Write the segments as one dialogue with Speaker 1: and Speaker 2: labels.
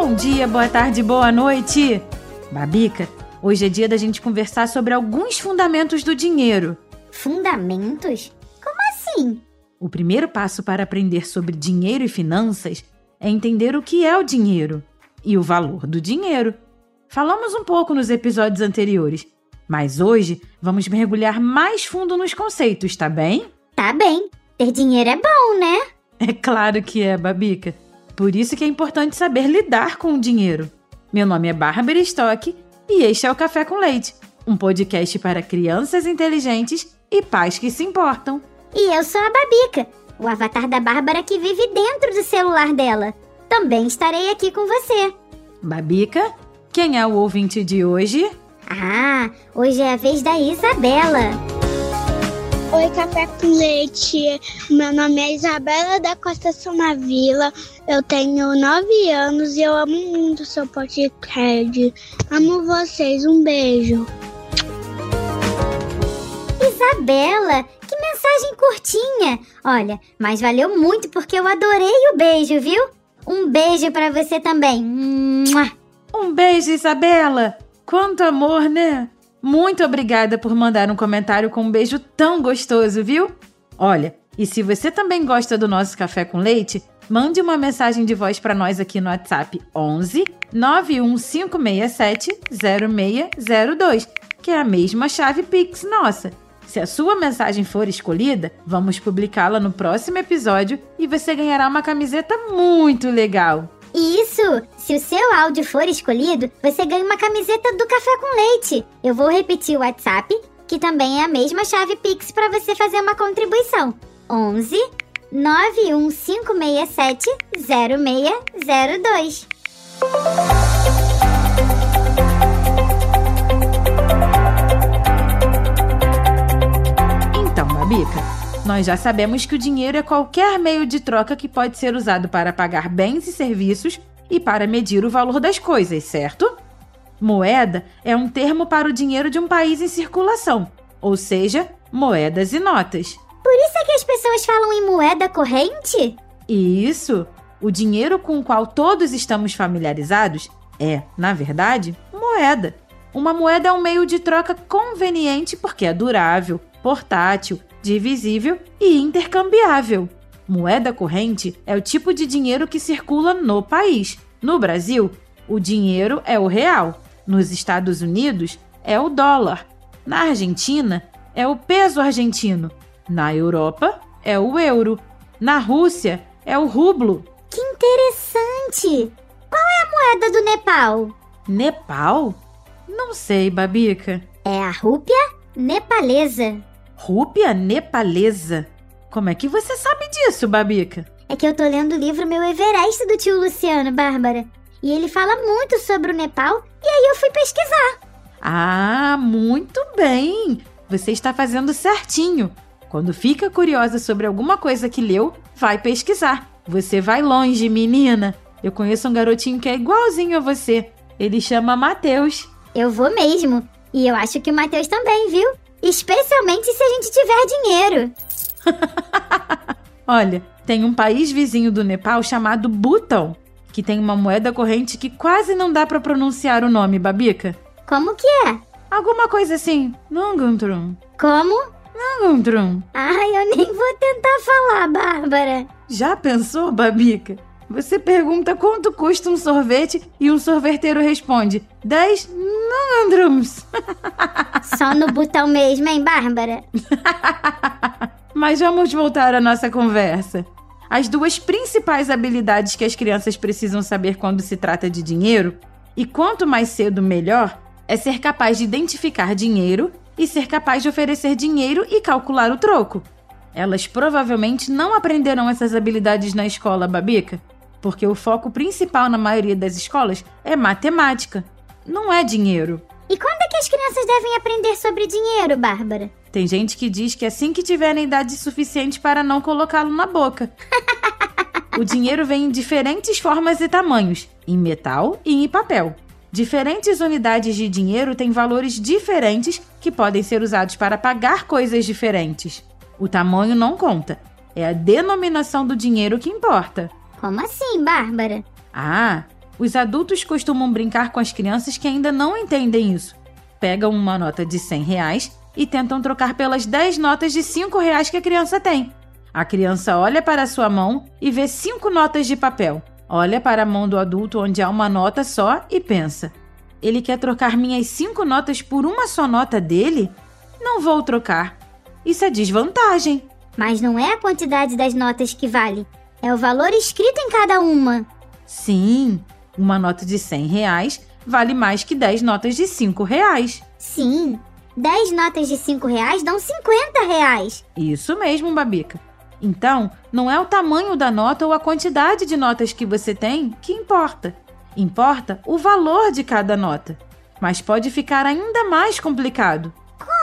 Speaker 1: Bom dia, boa tarde, boa noite! Babica, hoje é dia da gente conversar sobre alguns fundamentos do dinheiro.
Speaker 2: Fundamentos? Como assim?
Speaker 1: O primeiro passo para aprender sobre dinheiro e finanças é entender o que é o dinheiro e o valor do dinheiro. Falamos um pouco nos episódios anteriores, mas hoje vamos mergulhar mais fundo nos conceitos, tá bem?
Speaker 2: Tá bem. Ter dinheiro é bom, né?
Speaker 1: É claro que é, Babica. Por isso que é importante saber lidar com o dinheiro. Meu nome é Bárbara Stock e este é o Café com Leite, um podcast para crianças inteligentes e pais que se importam.
Speaker 2: E eu sou a Babica, o avatar da Bárbara que vive dentro do celular dela. Também estarei aqui com você.
Speaker 1: Babica, quem é o ouvinte de hoje?
Speaker 2: Ah, hoje é a vez da Isabela.
Speaker 3: Oi, Café com Leite. Meu nome é Isabela da Costa Somavila. Eu tenho nove anos e eu amo muito seu podcast. Amo vocês. Um beijo.
Speaker 2: Isabela, que mensagem curtinha. Olha, mas valeu muito porque eu adorei o beijo, viu? Um beijo para você também.
Speaker 1: Um beijo, Isabela! Quanto amor, né? Muito obrigada por mandar um comentário com um beijo tão gostoso, viu? Olha, e se você também gosta do nosso café com leite, mande uma mensagem de voz para nós aqui no WhatsApp 11 91567 0602, que é a mesma chave Pix nossa. Se a sua mensagem for escolhida, vamos publicá-la no próximo episódio e você ganhará uma camiseta muito legal.
Speaker 2: Isso! Se o seu áudio for escolhido, você ganha uma camiseta do Café com Leite. Eu vou repetir o WhatsApp, que também é a mesma chave Pix para você fazer uma contribuição. 11 91567 0602.
Speaker 1: Então, Babica, nós já sabemos que o dinheiro é qualquer meio de troca que pode ser usado para pagar bens e serviços e para medir o valor das coisas, certo? Moeda é um termo para o dinheiro de um país em circulação, ou seja, moedas e notas.
Speaker 2: Por isso é que as pessoas falam em moeda corrente?
Speaker 1: Isso! O dinheiro com o qual todos estamos familiarizados é, na verdade, moeda. Uma moeda é um meio de troca conveniente porque é durável, portátil, divisível e intercambiável. Moeda corrente é o tipo de dinheiro que circula no país. No Brasil, o dinheiro é o real. Nos Estados Unidos, é o dólar. Na Argentina, é o peso argentino. Na Europa, é o euro. Na Rússia, é o rublo.
Speaker 2: Que interessante! Qual é a moeda do Nepal?
Speaker 1: Nepal? Não sei, Babica.
Speaker 2: É a rúpia nepalesa.
Speaker 1: Rúpia nepalesa? Como é que você sabe disso, Babica?
Speaker 2: É que eu tô lendo o livro Meu Everest do tio Luciano, Bárbara. E ele fala muito sobre o Nepal, e aí eu fui pesquisar.
Speaker 1: Ah, muito bem! Você está fazendo certinho. Quando fica curiosa sobre alguma coisa que leu, vai pesquisar. Você vai longe, menina. Eu conheço um garotinho que é igualzinho a você. Ele chama Matheus.
Speaker 2: Eu vou mesmo. E eu acho que o Matheus também, viu? Especialmente se a gente tiver dinheiro.
Speaker 1: Olha, tem um país vizinho do Nepal chamado Butão, que tem uma moeda corrente que quase não dá para pronunciar o nome, Babica.
Speaker 2: Como que é?
Speaker 1: Alguma coisa assim. Nungantrum.
Speaker 2: Como?
Speaker 1: Nungantrum.
Speaker 2: Ai, eu nem vou tentar falar, Bárbara.
Speaker 1: Já pensou, Babica? Você pergunta quanto custa um sorvete e um sorveteiro responde: 10 Nungandrums.
Speaker 2: Só no botão mesmo, hein, Bárbara?
Speaker 1: Mas vamos voltar à nossa conversa. As duas principais habilidades que as crianças precisam saber quando se trata de dinheiro, e quanto mais cedo melhor, é ser capaz de identificar dinheiro e ser capaz de oferecer dinheiro e calcular o troco. Elas provavelmente não aprenderão essas habilidades na escola, Babica, porque o foco principal na maioria das escolas é matemática, não é dinheiro.
Speaker 2: E quando é que as crianças devem aprender sobre dinheiro, Bárbara?
Speaker 1: Tem gente que diz que assim que tiverem idade suficiente para não colocá-lo na boca. o dinheiro vem em diferentes formas e tamanhos, em metal e em papel. Diferentes unidades de dinheiro têm valores diferentes que podem ser usados para pagar coisas diferentes. O tamanho não conta, é a denominação do dinheiro que importa.
Speaker 2: Como assim, Bárbara?
Speaker 1: Ah, Os adultos costumam brincar com as crianças que ainda não entendem isso. Pegam uma nota de 100 reais e tentam trocar pelas 10 notas de 5 reais que a criança tem. A criança olha para a sua mão e vê cinco notas de papel. Olha para a mão do adulto onde há uma nota só e pensa: ele quer trocar minhas cinco notas por uma só nota dele? Não vou trocar. Isso é desvantagem.
Speaker 2: Mas não é a quantidade das notas que vale, é o valor escrito em cada uma.
Speaker 1: Sim, uma nota de 100 reais vale mais que 10 notas de 5 reais.
Speaker 2: Sim, 10 notas de 5 reais dão 50 reais.
Speaker 1: Isso mesmo, Babica. Então, não é o tamanho da nota ou a quantidade de notas que você tem que importa. Importa o valor de cada nota. Mas pode ficar ainda mais complicado.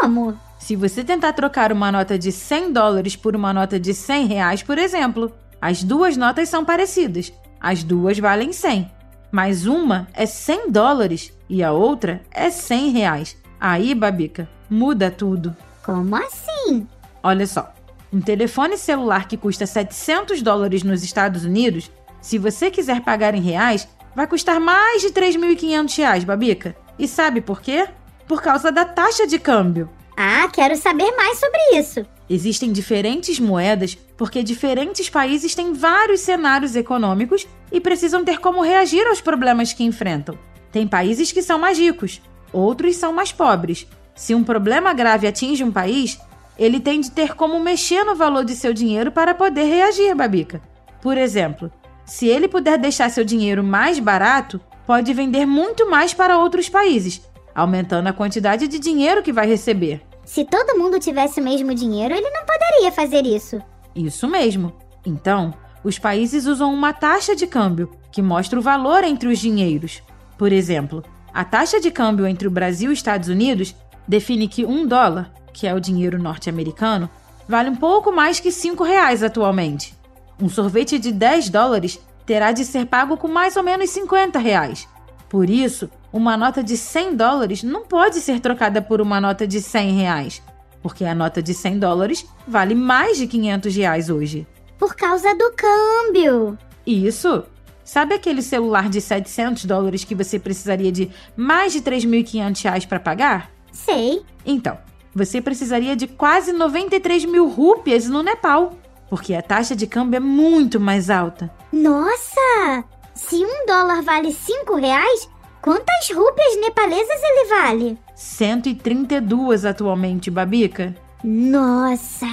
Speaker 2: Como?
Speaker 1: Se você tentar trocar uma nota de 100 dólares por uma nota de 100 reais, por exemplo, as duas notas são parecidas. As duas valem 100. Mas uma é 100 dólares e a outra é 100 reais. Aí, Babica, muda tudo.
Speaker 2: Como assim?
Speaker 1: Olha só. Um telefone celular que custa 700 dólares nos Estados Unidos, se você quiser pagar em reais, vai custar mais de 3.500 reais, Babica. E sabe por quê? Por causa da taxa de câmbio.
Speaker 2: Ah, quero saber mais sobre isso.
Speaker 1: Existem diferentes moedas porque diferentes países têm vários cenários econômicos e precisam ter como reagir aos problemas que enfrentam. Tem países que são mais ricos, outros são mais pobres. Se um problema grave atinge um país, ele tem de ter como mexer no valor de seu dinheiro para poder reagir, Babica. Por exemplo, se ele puder deixar seu dinheiro mais barato, pode vender muito mais para outros países, aumentando a quantidade de dinheiro que vai receber.
Speaker 2: Se todo mundo tivesse o mesmo dinheiro, ele não poderia fazer isso.
Speaker 1: Isso mesmo. Então, os países usam uma taxa de câmbio que mostra o valor entre os dinheiros. Por exemplo, a taxa de câmbio entre o Brasil e os Estados Unidos define que um dólar, que é o dinheiro norte-americano, vale um pouco mais que cinco reais atualmente. Um sorvete de 10 dólares terá de ser pago com mais ou menos 50 reais. Por isso, uma nota de 100 dólares não pode ser trocada por uma nota de 100 reais, porque a nota de 100 dólares vale mais de 500 reais hoje.
Speaker 2: Por causa do câmbio.
Speaker 1: Isso! Sabe aquele celular de 700 dólares que você precisaria de mais de 3.500 reais para pagar?
Speaker 2: Sei.
Speaker 1: Então, você precisaria de quase 93 mil rúpias no Nepal porque a taxa de câmbio é muito mais alta.
Speaker 2: Nossa! Se um dólar vale cinco reais, quantas rúpias nepalesas ele vale?
Speaker 1: 132 atualmente, Babica.
Speaker 2: Nossa!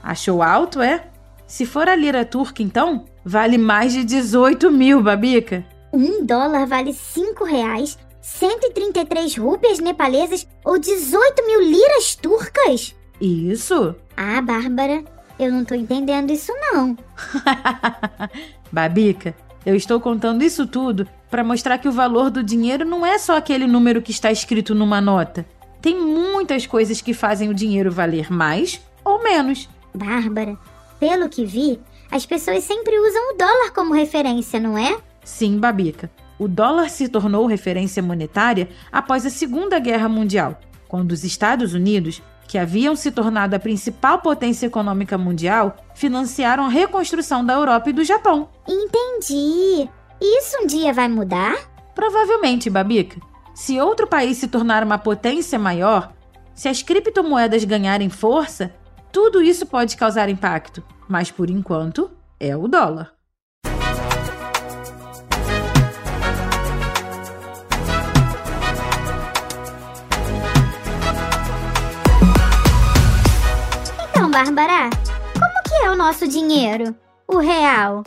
Speaker 1: Achou alto, é? Se for a lira turca, então, vale mais de 18 mil, Babica.
Speaker 2: Um dólar vale cinco reais, 133 rúpias nepalesas ou 18 mil liras turcas?
Speaker 1: Isso.
Speaker 2: Ah, Bárbara, eu não tô entendendo isso não.
Speaker 1: Babica, eu estou contando isso tudo para mostrar que o valor do dinheiro não é só aquele número que está escrito numa nota. Tem muitas coisas que fazem o dinheiro valer mais ou menos.
Speaker 2: Bárbara, pelo que vi, as pessoas sempre usam o dólar como referência, não é?
Speaker 1: Sim, Babica. O dólar se tornou referência monetária após a Segunda Guerra Mundial, quando os Estados Unidos que haviam se tornado a principal potência econômica mundial, financiaram a reconstrução da Europa e do Japão.
Speaker 2: Entendi. Isso um dia vai mudar?
Speaker 1: Provavelmente, Babica. Se outro país se tornar uma potência maior, se as criptomoedas ganharem força, tudo isso pode causar impacto. Mas por enquanto, é o dólar.
Speaker 2: Bárbara, como que é o nosso dinheiro? O real?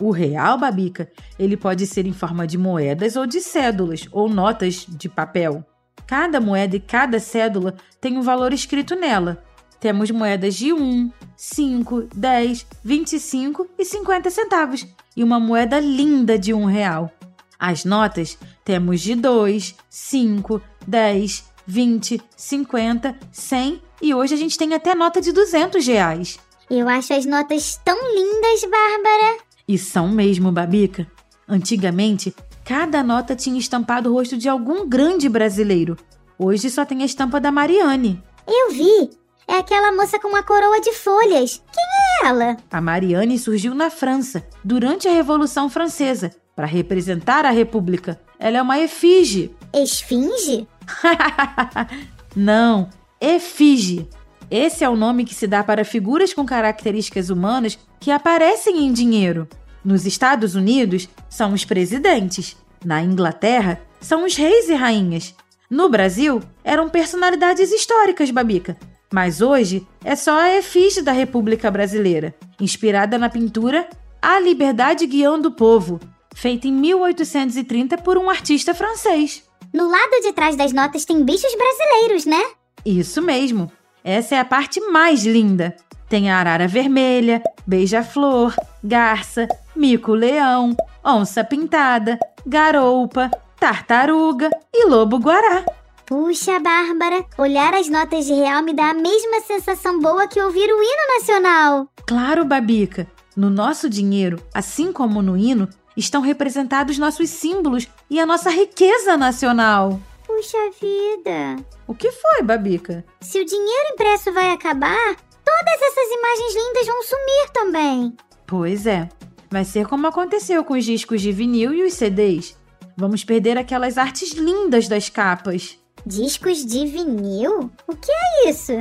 Speaker 1: O real, Babica, ele pode ser em forma de moedas ou de cédulas ou notas de papel. Cada moeda e cada cédula tem um valor escrito nela. Temos moedas de 1, 5, 10, 25 e 50 centavos e uma moeda linda de um real. As notas temos de 2, 5, 10, 20, 50, 100 e hoje a gente tem até nota de 200 reais.
Speaker 2: Eu acho as notas tão lindas, Bárbara.
Speaker 1: E são mesmo, Babica. Antigamente, cada nota tinha estampado o rosto de algum grande brasileiro. Hoje só tem a estampa da Mariane.
Speaker 2: Eu vi. É aquela moça com uma coroa de folhas. Quem é ela?
Speaker 1: A Mariane surgiu na França, durante a Revolução Francesa, Para representar a República, ela é uma efígie.
Speaker 2: Esfinge?
Speaker 1: Não, efígie. Esse é o nome que se dá para figuras com características humanas que aparecem em dinheiro. Nos Estados Unidos, são os presidentes. Na Inglaterra, são os reis e rainhas. No Brasil, eram personalidades históricas, Babica. Mas hoje é só a efígie da República Brasileira, inspirada na pintura A Liberdade Guiando o Povo, feita em 1830 por um artista francês.
Speaker 2: No lado de trás das notas tem bichos brasileiros, né?
Speaker 1: Isso mesmo. Essa é a parte mais linda. Tem a arara vermelha, beija-flor, garça, mico-leão, onça pintada, garoupa, tartaruga e lobo-guará.
Speaker 2: Puxa, Bárbara, olhar as notas de real me dá a mesma sensação boa que ouvir o hino nacional.
Speaker 1: Claro, Babica. No nosso dinheiro, assim como no hino, estão representados nossos símbolos e a nossa riqueza nacional.
Speaker 2: Puxa vida.
Speaker 1: O que foi, Babica?
Speaker 2: Se o dinheiro impresso vai acabar, todas essas imagens lindas vão sumir também.
Speaker 1: Pois é. Vai ser como aconteceu com os discos de vinil e os CDs. Vamos perder aquelas artes lindas das capas.
Speaker 2: Discos de vinil? O que é isso?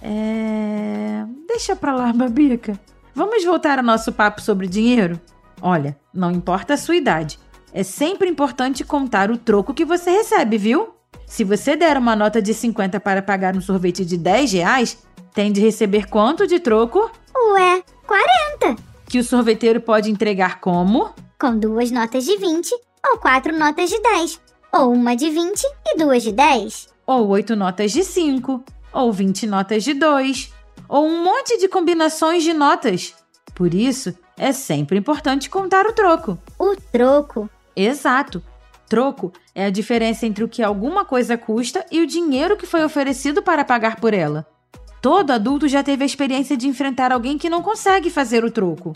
Speaker 1: É. Deixa pra lá, Babica. Vamos voltar ao nosso papo sobre dinheiro? Olha, não importa a sua idade. É sempre importante contar o troco que você recebe, viu? Se você der uma nota de 50 para pagar um sorvete de 10 reais, tem de receber quanto de troco?
Speaker 2: Ué, 40.
Speaker 1: Que o sorveteiro pode entregar como?
Speaker 2: Com duas notas de 20 ou quatro notas de 10. Ou uma de 20 e duas de 10.
Speaker 1: Ou oito notas de 5. Ou 20 notas de 2. Ou um monte de combinações de notas. Por isso, é sempre importante contar o troco.
Speaker 2: O troco?
Speaker 1: Exato. Troco é a diferença entre o que alguma coisa custa e o dinheiro que foi oferecido para pagar por ela. Todo adulto já teve a experiência de enfrentar alguém que não consegue fazer o troco.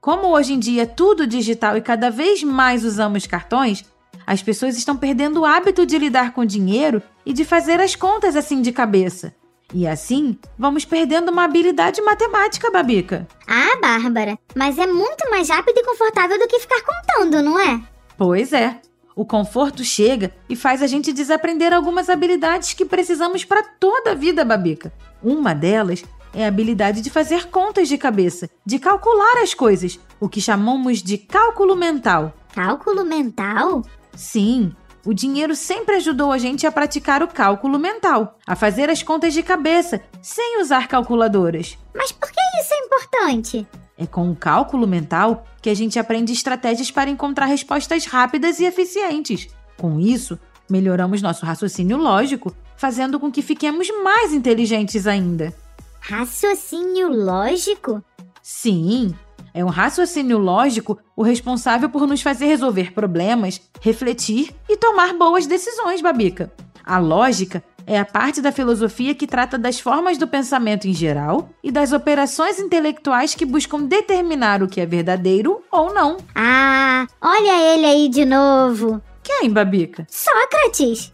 Speaker 1: Como hoje em dia é tudo digital e cada vez mais usamos cartões, as pessoas estão perdendo o hábito de lidar com dinheiro e de fazer as contas assim de cabeça. E assim, vamos perdendo uma habilidade matemática, Babica.
Speaker 2: Ah, Bárbara, mas é muito mais rápido e confortável do que ficar contando, não é?
Speaker 1: Pois é. O conforto chega e faz a gente desaprender algumas habilidades que precisamos para toda a vida, Babica. Uma delas é a habilidade de fazer contas de cabeça, de calcular as coisas, o que chamamos de cálculo mental.
Speaker 2: Cálculo mental?
Speaker 1: Sim, o dinheiro sempre ajudou a gente a praticar o cálculo mental, a fazer as contas de cabeça, sem usar calculadoras.
Speaker 2: Mas por que isso é importante?
Speaker 1: É com o cálculo mental que a gente aprende estratégias para encontrar respostas rápidas e eficientes. Com isso, melhoramos nosso raciocínio lógico, fazendo com que fiquemos mais inteligentes ainda.
Speaker 2: Raciocínio lógico?
Speaker 1: Sim, é um raciocínio lógico o responsável por nos fazer resolver problemas, refletir e tomar boas decisões, Babica. A lógica é a parte da filosofia que trata das formas do pensamento em geral e das operações intelectuais que buscam determinar o que é verdadeiro ou não.
Speaker 2: Ah, olha ele aí de novo.
Speaker 1: Quem, Babica?
Speaker 2: Sócrates.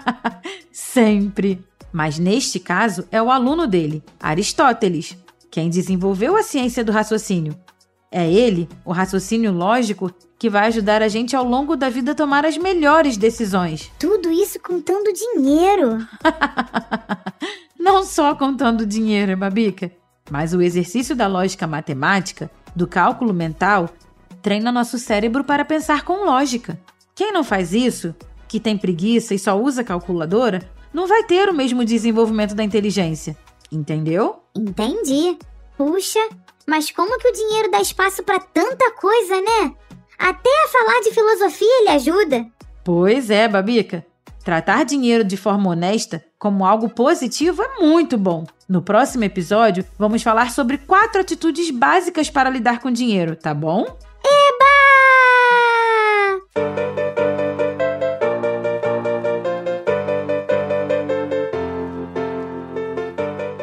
Speaker 1: Sempre. Mas neste caso é o aluno dele, Aristóteles, quem desenvolveu a ciência do raciocínio. É ele, o raciocínio lógico, que vai ajudar a gente ao longo da vida a tomar as melhores decisões.
Speaker 2: Tudo isso contando dinheiro.
Speaker 1: Não só contando dinheiro, Babica, mas o exercício da lógica matemática, do cálculo mental, treina nosso cérebro para pensar com lógica. Quem não faz isso, que tem preguiça e só usa calculadora, não vai ter o mesmo desenvolvimento da inteligência. Entendeu?
Speaker 2: Entendi. Puxa, mas como que o dinheiro dá espaço para tanta coisa, né? Até a falar de filosofia ele ajuda.
Speaker 1: Pois é, Babica. Tratar dinheiro de forma honesta como algo positivo é muito bom. No próximo episódio, vamos falar sobre quatro atitudes básicas para lidar com dinheiro, tá bom?
Speaker 2: Eba!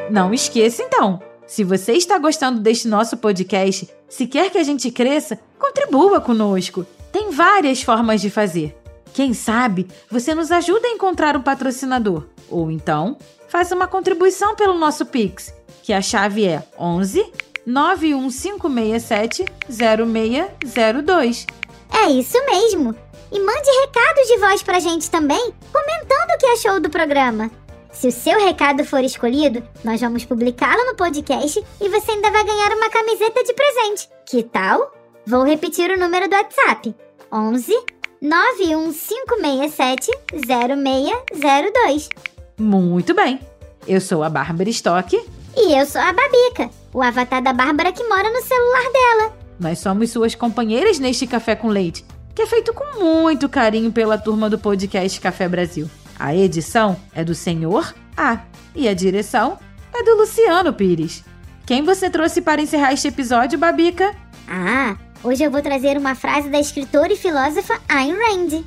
Speaker 1: Não esqueça então. Se você está gostando deste nosso podcast, se quer que a gente cresça, contribua conosco. Tem várias formas de fazer. Quem sabe você nos ajuda a encontrar um patrocinador. Ou então, faz uma contribuição pelo nosso Pix, que a chave é 11 91567 0602.
Speaker 2: É isso mesmo! E mande recados de voz pra gente também, comentando o que achou do programa. Se o seu recado for escolhido, nós vamos publicá-lo no podcast e você ainda vai ganhar uma camiseta de presente. Que tal? Vou repetir o número do WhatsApp: 11 91567 0602.
Speaker 1: Muito bem. Eu sou a Bárbara Stock.
Speaker 2: E eu sou a Babica, o avatar da Bárbara que mora no celular dela.
Speaker 1: Nós somos suas companheiras neste Café com Leite, que é feito com muito carinho pela turma do podcast Café Brasil. A edição é do Senhor A e a direção é do Luciano Pires. Quem você trouxe para encerrar este episódio, Babica?
Speaker 2: Ah, hoje eu vou trazer uma frase da escritora e filósofa Ayn Rand.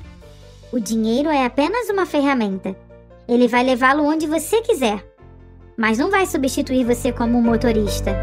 Speaker 2: O dinheiro é apenas uma ferramenta. Ele vai levá-lo onde você quiser, mas não vai substituir você como motorista.